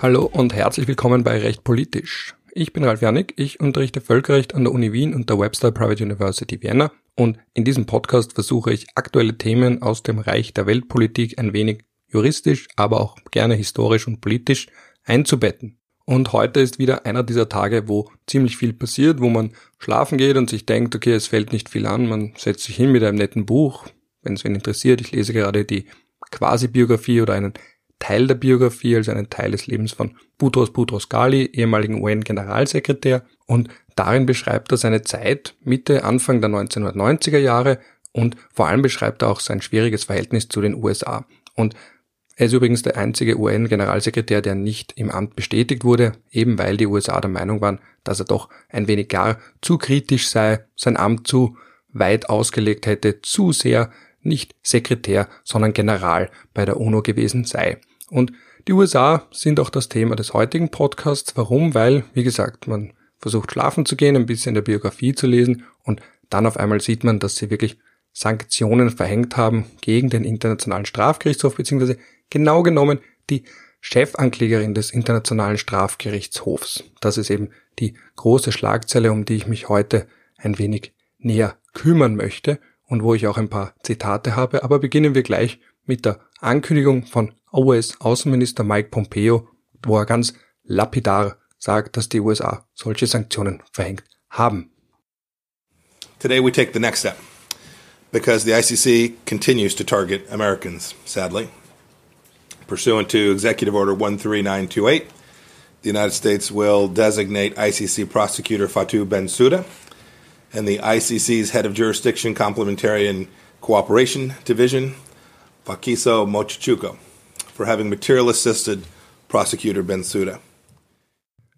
Hallo und herzlich willkommen bei Recht Politisch. Ich bin Ralf Janik, ich unterrichte Völkerrecht an der Uni Wien und der Webster Private University Vienna und in diesem Podcast versuche ich aktuelle Themen aus dem Reich der Weltpolitik ein wenig juristisch, aber auch gerne historisch und politisch einzubetten. Und heute ist wieder einer dieser Tage, wo ziemlich viel passiert, wo man schlafen geht und sich denkt, okay, es fällt nicht viel an, man setzt sich hin mit einem netten Buch, wenn es wen interessiert. Ich lese gerade die Quasi-Biografie oder einen Teil der Biografie, also einen Teil des Lebens von Boutros Boutros Ghali, ehemaligen UN-Generalsekretär. Und darin beschreibt er seine Zeit Mitte, Anfang der 1990er Jahre und vor allem beschreibt er auch sein schwieriges Verhältnis zu den USA. Und er ist übrigens der einzige UN-Generalsekretär, der nicht im Amt bestätigt wurde, eben weil die USA der Meinung waren, dass er doch ein wenig gar zu kritisch sei, sein Amt zu weit ausgelegt hätte, zu sehr nicht Sekretär, sondern General bei der UNO gewesen sei. Und die USA sind auch das Thema des heutigen Podcasts. Warum? Weil, wie gesagt, man versucht schlafen zu gehen, ein bisschen der Biografie zu lesen und dann auf einmal sieht man, dass sie wirklich Sanktionen verhängt haben gegen den Internationalen Strafgerichtshof, beziehungsweise genau genommen die Chefanklägerin des Internationalen Strafgerichtshofs. Das ist eben die große Schlagzeile, um die ich mich heute ein wenig näher kümmern möchte und wo ich auch ein paar Zitate habe. Aber beginnen wir gleich mit der Ankündigung von US-Außenminister Mike Pompeo, wo er ganz lapidar sagt, dass die USA solche Sanktionen verhängt haben. Today we take the next step because the ICC continues to target Americans, sadly. Pursuant to Executive Order 13928, the United States will designate ICC prosecutor Fatou Bensouda and the ICC's head of jurisdiction complementarian cooperation division, Fakiso Mochichuko, for having material assisted prosecutor Bensouda.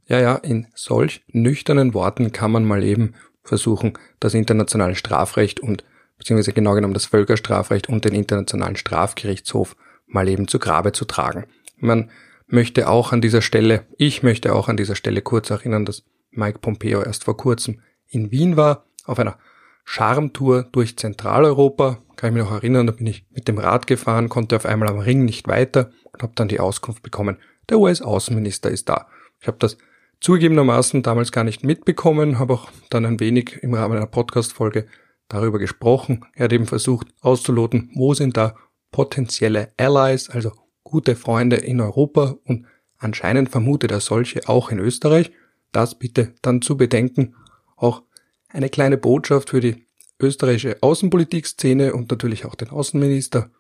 Ja, ja, in solch nüchternen Worten kann man mal eben versuchen, das internationale Strafrecht und beziehungsweise genau genommen das Völkerstrafrecht und den internationalen Strafgerichtshof mal eben zu Grabe zu tragen. Man möchte auch an dieser Stelle, ich möchte auch an dieser Stelle kurz erinnern, dass Mike Pompeo erst vor kurzem in Wien war, auf einer Charmtour durch Zentraleuropa. Kann ich mich noch erinnern, da bin ich mit dem Rad gefahren, konnte auf einmal am Ring nicht weiter und habe dann die Auskunft bekommen, der US-Außenminister ist da. Ich habe das zugegebenermaßen damals gar nicht mitbekommen, habe auch dann ein wenig im Rahmen einer Podcast-Folge darüber gesprochen. Er hat eben versucht auszuloten, wo sind da potenzielle Allies, also gute Freunde in Europa und anscheinend vermutet er solche auch in Österreich. Das bitte dann zu bedenken. Auch eine kleine Botschaft für die österreichische Außenpolitikszene und natürlich auch den Außenminister.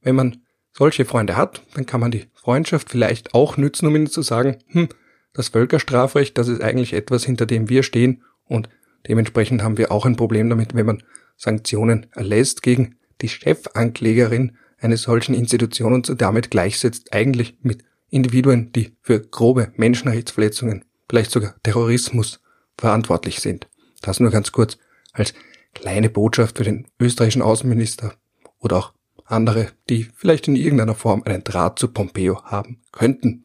Wenn man solche Freunde hat, dann kann man die Freundschaft vielleicht auch nützen, um ihnen zu sagen, hm, das Völkerstrafrecht, das ist eigentlich etwas, hinter dem wir stehen und dementsprechend haben wir auch ein Problem damit, wenn man Sanktionen erlässt gegen die Chefanklägerin einer solchen Institution und damit gleichsetzt eigentlich mit Individuen, die für grobe Menschenrechtsverletzungen, vielleicht sogar Terrorismus verantwortlich sind. Das nur ganz kurz als kleine Botschaft für den österreichischen Außenminister oder auch andere, die vielleicht in irgendeiner Form einen Draht zu Pompeo haben könnten.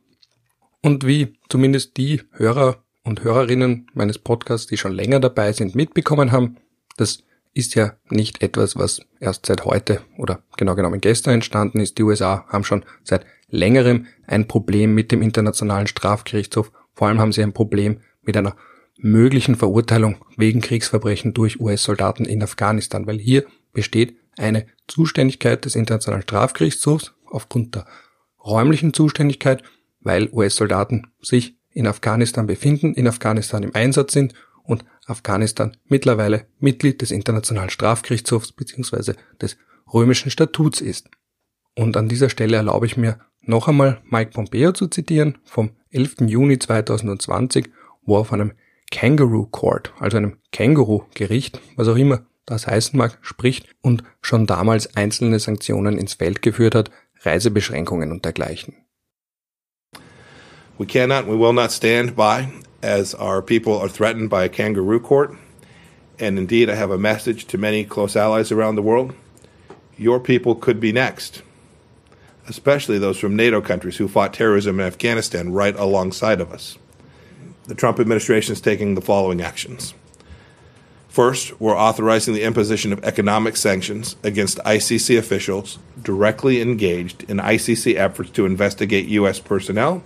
Und wie zumindest die Hörer und Hörerinnen meines Podcasts, die schon länger dabei sind, mitbekommen haben, das ist ja nicht etwas, was erst seit heute oder genau genommen gestern entstanden ist. Die USA haben schon seit längerem ein Problem mit dem Internationalen Strafgerichtshof. Vor allem haben sie ein Problem mit einer möglichen Verurteilung wegen Kriegsverbrechen durch US-Soldaten in Afghanistan, weil hier besteht eine Zuständigkeit des Internationalen Strafgerichtshofs aufgrund der räumlichen Zuständigkeit, weil US-Soldaten sich in Afghanistan befinden, in Afghanistan im Einsatz sind und Afghanistan mittlerweile Mitglied des Internationalen Strafgerichtshofs bzw. des römischen Statuts ist. Und an dieser Stelle erlaube ich mir noch einmal Mike Pompeo zu zitieren vom 11. Juni 2020, wo er von einem Kangaroo Court, also einem Känguru-Gericht, was auch immer das heißen mag, spricht und schon damals einzelne Sanktionen ins Feld geführt hat, Reisebeschränkungen und dergleichen. We cannot, we will not stand by as our people are threatened by a kangaroo court. And indeed, I have a message to many close allies around the world. Your people could be next, especially those from NATO countries who fought terrorism in Afghanistan right alongside of us. The Trump administration is taking the following actions. First, we're authorizing the imposition of economic sanctions against ICC officials directly engaged in ICC efforts to investigate U.S. personnel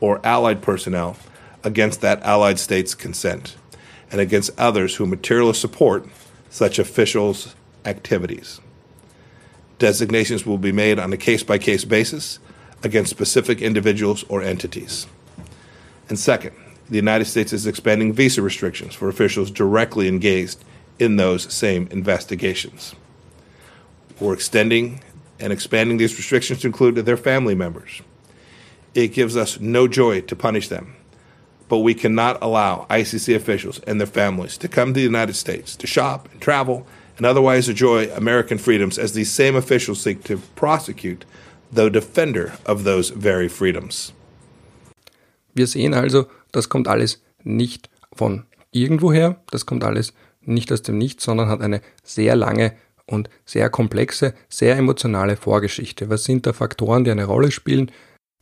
or allied personnel against that allied state's consent and against others who materially support such officials' activities. Designations will be made on a case by case basis against specific individuals or entities. And second, the United States is expanding visa restrictions for officials directly engaged in those same investigations. We're extending and expanding these restrictions to include their family members. It gives us no joy to punish them, but we cannot allow ICC officials and their families to come to the United States to shop and travel and otherwise enjoy American freedoms as these same officials seek to prosecute the defender of those very freedoms. Wir sehen also, das kommt alles nicht von irgendwoher, das kommt alles nicht aus dem Nichts, sondern hat eine sehr lange und sehr komplexe, sehr emotionale Vorgeschichte. Was sind da Faktoren, die eine Rolle spielen?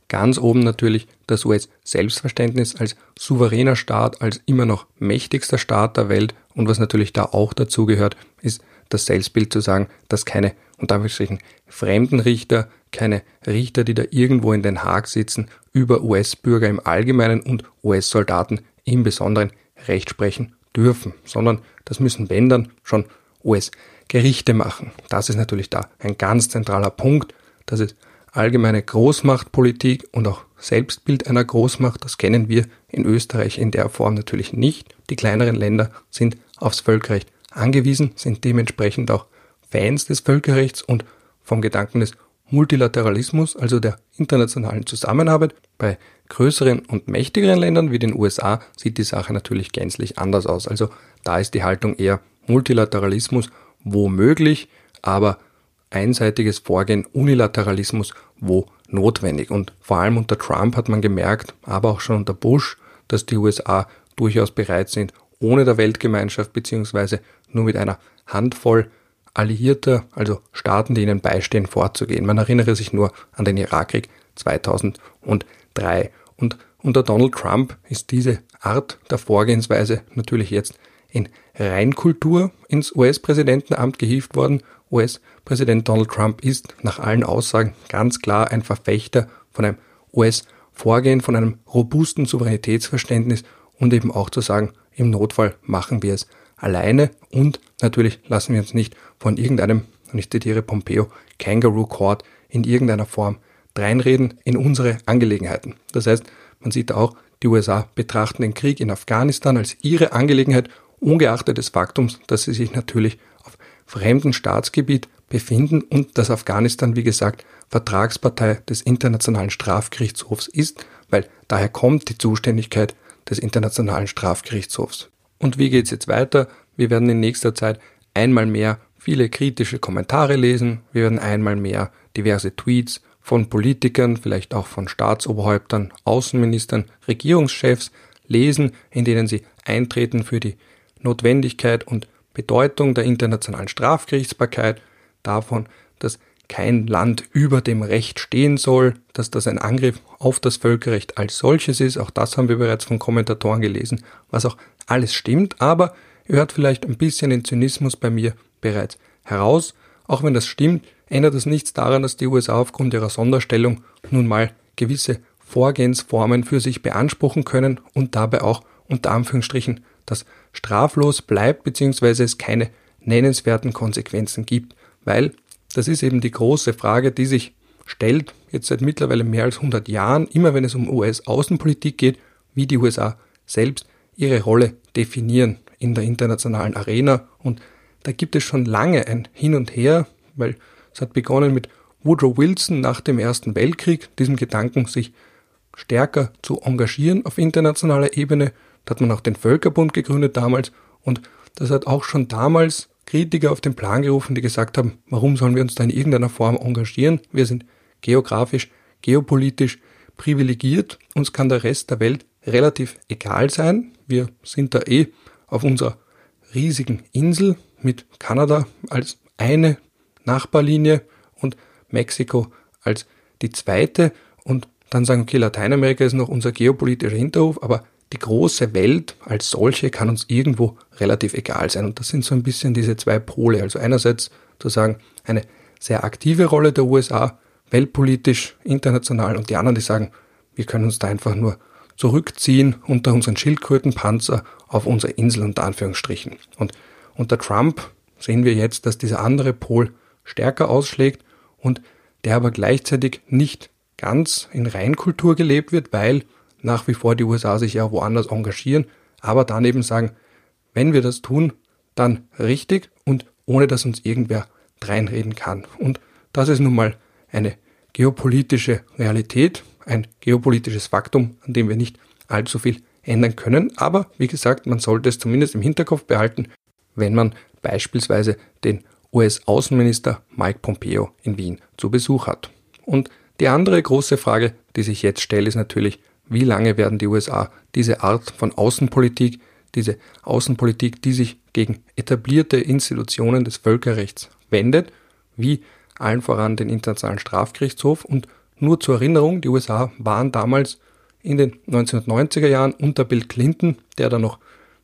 Ganz oben natürlich das US-Selbstverständnis als souveräner Staat, als immer noch mächtigster Staat der Welt und was natürlich da auch dazu gehört, ist das Selbstbild zu sagen, dass keine, und Anführungsstrichen, fremden Richter, keine Richter, die da irgendwo in Den Haag sitzen, über US-Bürger im Allgemeinen und US-Soldaten im Besonderen Recht sprechen dürfen, sondern das müssen, wenn dann, schon US-Gerichte machen. Das ist natürlich da ein ganz zentraler Punkt, dass es allgemeine Großmachtpolitik und auch Selbstbild einer Großmacht, das kennen wir in Österreich in der Form natürlich nicht. Die kleineren Länder sind aufs Völkerrecht angewiesen, sind dementsprechend auch Fans des Völkerrechts und vom Gedanken des Multilateralismus, also der internationalen Zusammenarbeit. Bei größeren und mächtigeren Ländern wie den USA sieht die Sache natürlich gänzlich anders aus. Also da ist die Haltung eher Multilateralismus womöglich, aber einseitiges Vorgehen, Unilateralismus wo notwendig. Und vor allem unter Trump hat man gemerkt, aber auch schon unter Bush, dass die USA durchaus bereit sind, ohne der Weltgemeinschaft beziehungsweise nur mit einer Handvoll Alliierter, also Staaten, die ihnen beistehen, vorzugehen. Man erinnere sich nur an den Irakkrieg 2003. Und unter Donald Trump ist diese Art der Vorgehensweise natürlich jetzt in Reinkultur ins US-Präsidentenamt gehievt worden. US-Präsident Donald Trump ist nach allen Aussagen ganz klar ein Verfechter von einem US-Vorgehen, von einem robusten Souveränitätsverständnis und eben auch zu sagen, im Notfall machen wir es alleine und natürlich lassen wir uns nicht von irgendeinem, und ich zitiere Pompeo, Kangaroo Court in irgendeiner Form dreinreden in unsere Angelegenheiten. Das heißt, man sieht auch, die USA betrachten den Krieg in Afghanistan als ihre Angelegenheit, ungeachtet des Faktums, dass sie sich natürlich auf fremdem Staatsgebiet befinden und dass Afghanistan, wie gesagt, Vertragspartei des Internationalen Strafgerichtshofs ist, weil daher kommt die Zuständigkeit des Internationalen Strafgerichtshofs. Und wie geht's jetzt weiter? Wir werden in nächster Zeit einmal mehr viele kritische Kommentare lesen, wir werden einmal mehr diverse Tweets von Politikern, vielleicht auch von Staatsoberhäuptern, Außenministern, Regierungschefs lesen, in denen sie eintreten für die Notwendigkeit und Bedeutung der internationalen Strafgerichtsbarkeit, davon, dass kein Land über dem Recht stehen soll, dass das ein Angriff auf das Völkerrecht als solches ist. Auch das haben wir bereits von Kommentatoren gelesen, was auch alles stimmt, aber ihr hört vielleicht ein bisschen den Zynismus bei mir bereits heraus. Auch wenn das stimmt, ändert das nichts daran, dass die USA aufgrund ihrer Sonderstellung nun mal gewisse Vorgehensformen für sich beanspruchen können und dabei auch unter Anführungsstrichen das straflos bleibt bzw. es keine nennenswerten Konsequenzen gibt, weil das ist eben die große Frage, die sich stellt, jetzt seit mittlerweile mehr als 100 Jahren, immer wenn es um US-Außenpolitik geht, wie die USA selbst ihre Rolle definieren in der internationalen Arena. Und da gibt es schon lange ein Hin und Her, weil es hat begonnen mit Woodrow Wilson nach dem Ersten Weltkrieg, diesem Gedanken, sich stärker zu engagieren auf internationaler Ebene. Da hat man auch den Völkerbund gegründet damals und das hat auch schon damals Kritiker auf den Plan gerufen, die gesagt haben, warum sollen wir uns da in irgendeiner Form engagieren? Wir sind geografisch, geopolitisch privilegiert, uns kann der Rest der Welt relativ egal sein. Wir sind da eh auf unserer riesigen Insel mit Kanada als eine Nachbarlinie und Mexiko als die zweite und dann sagen, okay, Lateinamerika ist noch unser geopolitischer Hinterhof, aber die große Welt als solche kann uns irgendwo relativ egal sein. Und das sind so ein bisschen diese zwei Pole. Also einerseits zu sagen, eine sehr aktive Rolle der USA, weltpolitisch, international, und die anderen, die sagen, wir können uns da einfach nur zurückziehen unter unseren Schildkrötenpanzer auf unsere Insel unter Anführungsstrichen. Und unter Trump sehen wir jetzt, dass dieser andere Pol stärker ausschlägt und der aber gleichzeitig nicht ganz in Reinkultur gelebt wird, weil nach wie vor die USA sich ja woanders engagieren, aber dann eben sagen, wenn wir das tun, dann richtig und ohne dass uns irgendwer reinreden kann. Und das ist nun mal eine geopolitische Realität, ein geopolitisches Faktum, an dem wir nicht allzu viel ändern können. Aber wie gesagt, man sollte es zumindest im Hinterkopf behalten, wenn man beispielsweise den US-Außenminister Mike Pompeo in Wien zu Besuch hat. Und die andere große Frage, die sich jetzt stellt, ist natürlich, wie lange werden die USA diese Art von Außenpolitik, diese Außenpolitik, die sich gegen etablierte Institutionen des Völkerrechts wendet, wie allen voran den Internationalen Strafgerichtshof. Und nur zur Erinnerung, die USA waren damals in den 1990er Jahren unter Bill Clinton, der da noch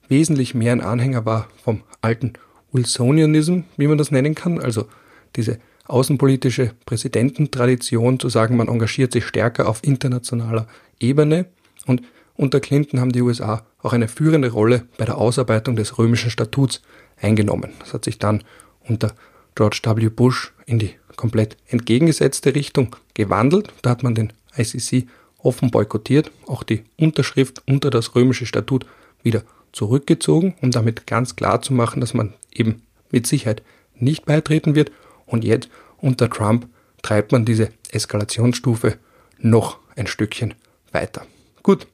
wesentlich mehr ein Anhänger war vom alten Wilsonianism, wie man das nennen kann, also diese außenpolitische Präsidententradition zu sagen, man engagiert sich stärker auf internationaler Ebene und unter Clinton haben die USA auch eine führende Rolle bei der Ausarbeitung des römischen Statuts eingenommen. Das hat sich dann unter George W. Bush in die komplett entgegengesetzte Richtung gewandelt. Da hat man den ICC offen boykottiert, auch die Unterschrift unter das römische Statut wieder zurückgezogen, um damit ganz klar zu machen, dass man eben mit Sicherheit nicht beitreten wird. Und jetzt unter Trump treibt man diese Eskalationsstufe noch ein Stückchen weiter. Gut,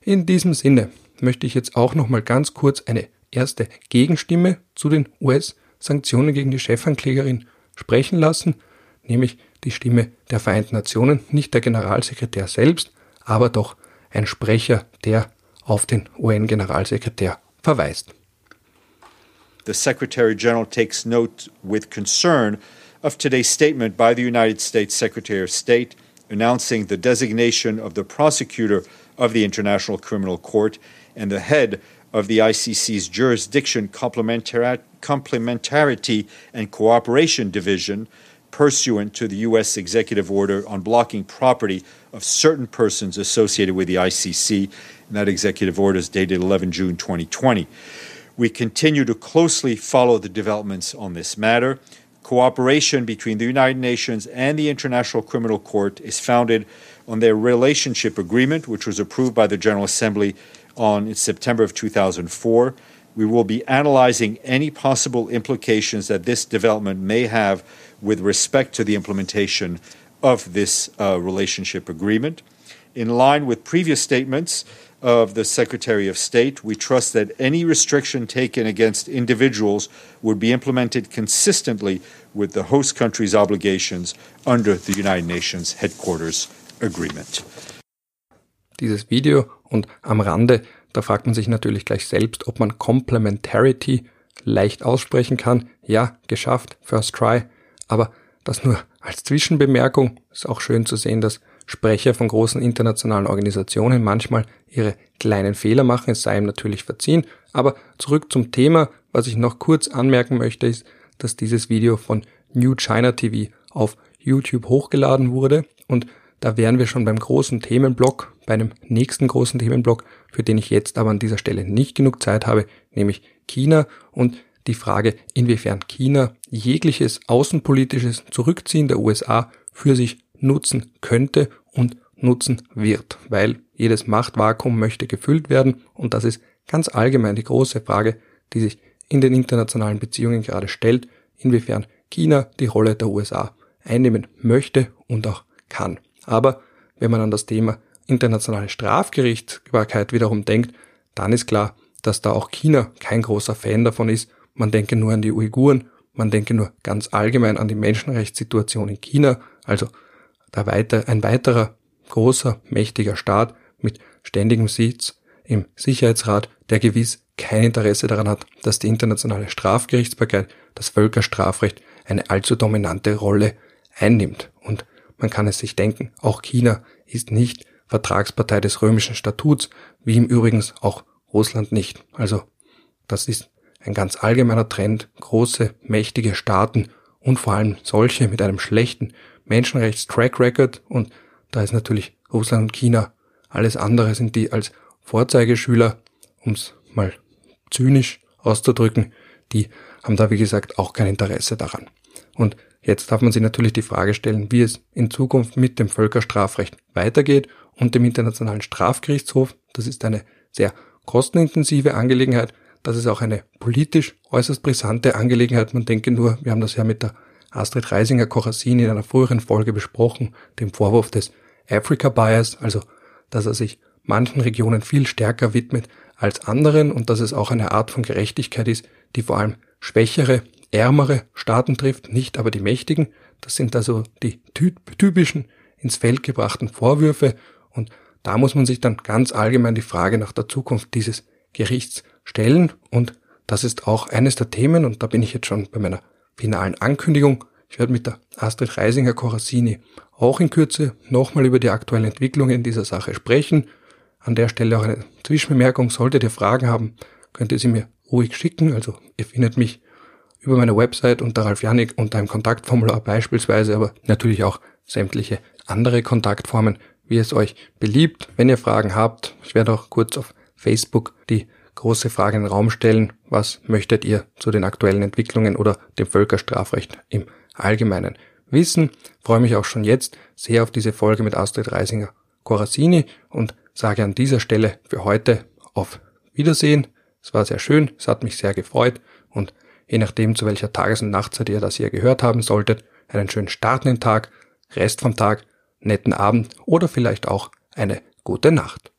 in diesem Sinne möchte ich jetzt auch noch mal ganz kurz eine erste Gegenstimme zu den US-Sanktionen gegen die Chefanklägerin sprechen lassen, nämlich die Stimme der Vereinten Nationen, nicht der Generalsekretär selbst, aber doch ein Sprecher, der auf den UN-Generalsekretär verweist. The Secretary General takes note with concern of today's statement by the United States Secretary of State announcing the designation of the prosecutor of the International Criminal Court and the head of the ICC's jurisdiction complementarity and cooperation division pursuant to the U.S. executive order on blocking property of certain persons associated with the ICC. And that executive order is dated 11 June 2020. We continue to closely follow the developments on this matter. Cooperation between the United Nations and the International Criminal Court is founded on their relationship agreement, which was approved by the General Assembly on September of 2004. We will be analyzing any possible implications that this development may have with respect to the implementation of this uh, relationship agreement. In line with previous statements of the Secretary of State, we trust that any restriction taken against individuals would be implemented consistently with the host country's obligations under the United Nations Headquarters Agreement. Dieses Video und am Rande, da fragt man sich natürlich gleich selbst, ob man Complementarity leicht aussprechen kann. Ja, geschafft, first try. Aber das nur als Zwischenbemerkung. Ist auch schön zu sehen, dass Sprecher von großen internationalen Organisationen manchmal ihre kleinen Fehler machen. Es sei ihm natürlich verziehen. Aber zurück zum Thema. Was ich noch kurz anmerken möchte, ist, dass dieses Video von New China TV auf YouTube hochgeladen wurde. Und da wären wir schon beim großen Themenblock, bei einem nächsten großen Themenblock, für den ich jetzt aber an dieser Stelle nicht genug Zeit habe, nämlich China. Und die Frage, inwiefern China jegliches außenpolitisches Zurückziehen der USA für sich nutzen könnte und nutzen wird, weil jedes Machtvakuum möchte gefüllt werden. Und das ist ganz allgemein die große Frage, die sich in den internationalen Beziehungen gerade stellt, inwiefern China die Rolle der USA einnehmen möchte und auch kann. Aber wenn man an das Thema internationale Strafgerichtsbarkeit wiederum denkt, dann ist klar, dass da auch China kein großer Fan davon ist man denke nur an die Uiguren, man denke nur ganz allgemein an die Menschenrechtssituation in China, also weiter, ein weiterer großer, mächtiger Staat mit ständigem Sitz im Sicherheitsrat, der gewiss kein Interesse daran hat, dass die internationale Strafgerichtsbarkeit, das Völkerstrafrecht, eine allzu dominante Rolle einnimmt. Und man kann es sich denken, auch China ist nicht Vertragspartei des römischen Statuts, wie im Übrigen auch Russland nicht. Also das ist ein ganz allgemeiner Trend, große, mächtige Staaten und vor allem solche mit einem schlechten Menschenrechts-Track Record und da ist natürlich Russland und China Alles andere sind die als Vorzeigeschüler, ums mal zynisch auszudrücken, die haben da wie gesagt auch kein Interesse daran. Und jetzt darf man sich natürlich die Frage stellen, wie es in Zukunft mit dem Völkerstrafrecht weitergeht und dem Internationalen Strafgerichtshof. Das ist eine sehr kostenintensive Angelegenheit. Das ist auch eine politisch äußerst brisante Angelegenheit. Man denke nur, wir haben das ja mit der Astrid Reisinger Korasin in einer früheren Folge besprochen, dem Vorwurf des Africa Bias, also dass er sich manchen Regionen viel stärker widmet als anderen und dass es auch eine Art von Gerechtigkeit ist, die vor allem schwächere, ärmere Staaten trifft, nicht aber die mächtigen. Das sind also die typischen ins Feld gebrachten Vorwürfe und da muss man sich dann ganz allgemein die Frage nach der Zukunft dieses Gerichts stellen und das ist auch eines der Themen und da bin ich jetzt schon bei meiner finalen Ankündigung. Ich werde mit der Astrid Reisinger Corassini auch in Kürze nochmal über die aktuellen Entwicklungen in dieser Sache sprechen. An der Stelle auch eine Zwischenbemerkung. Solltet ihr Fragen haben, könnt ihr sie mir ruhig schicken. Also ihr findet mich über meine Website unter Ralf Janik unter einem Kontaktformular beispielsweise, aber natürlich auch sämtliche andere Kontaktformen, wie es euch beliebt. Wenn ihr Fragen habt, ich werde auch kurz auf Facebook die große Frage in den Raum stellen, was möchtet ihr zu den aktuellen Entwicklungen oder dem Völkerstrafrecht im Allgemeinen wissen. freue mich auch schon jetzt sehr auf diese Folge mit Astrid Reisinger Corassini und sage an dieser Stelle für heute auf Wiedersehen. Es war sehr schön, es hat mich sehr gefreut und je nachdem zu welcher Tages- und Nachtzeit ihr das hier gehört haben solltet, einen schönen startenden Tag, Rest vom Tag, netten Abend oder vielleicht auch eine gute Nacht.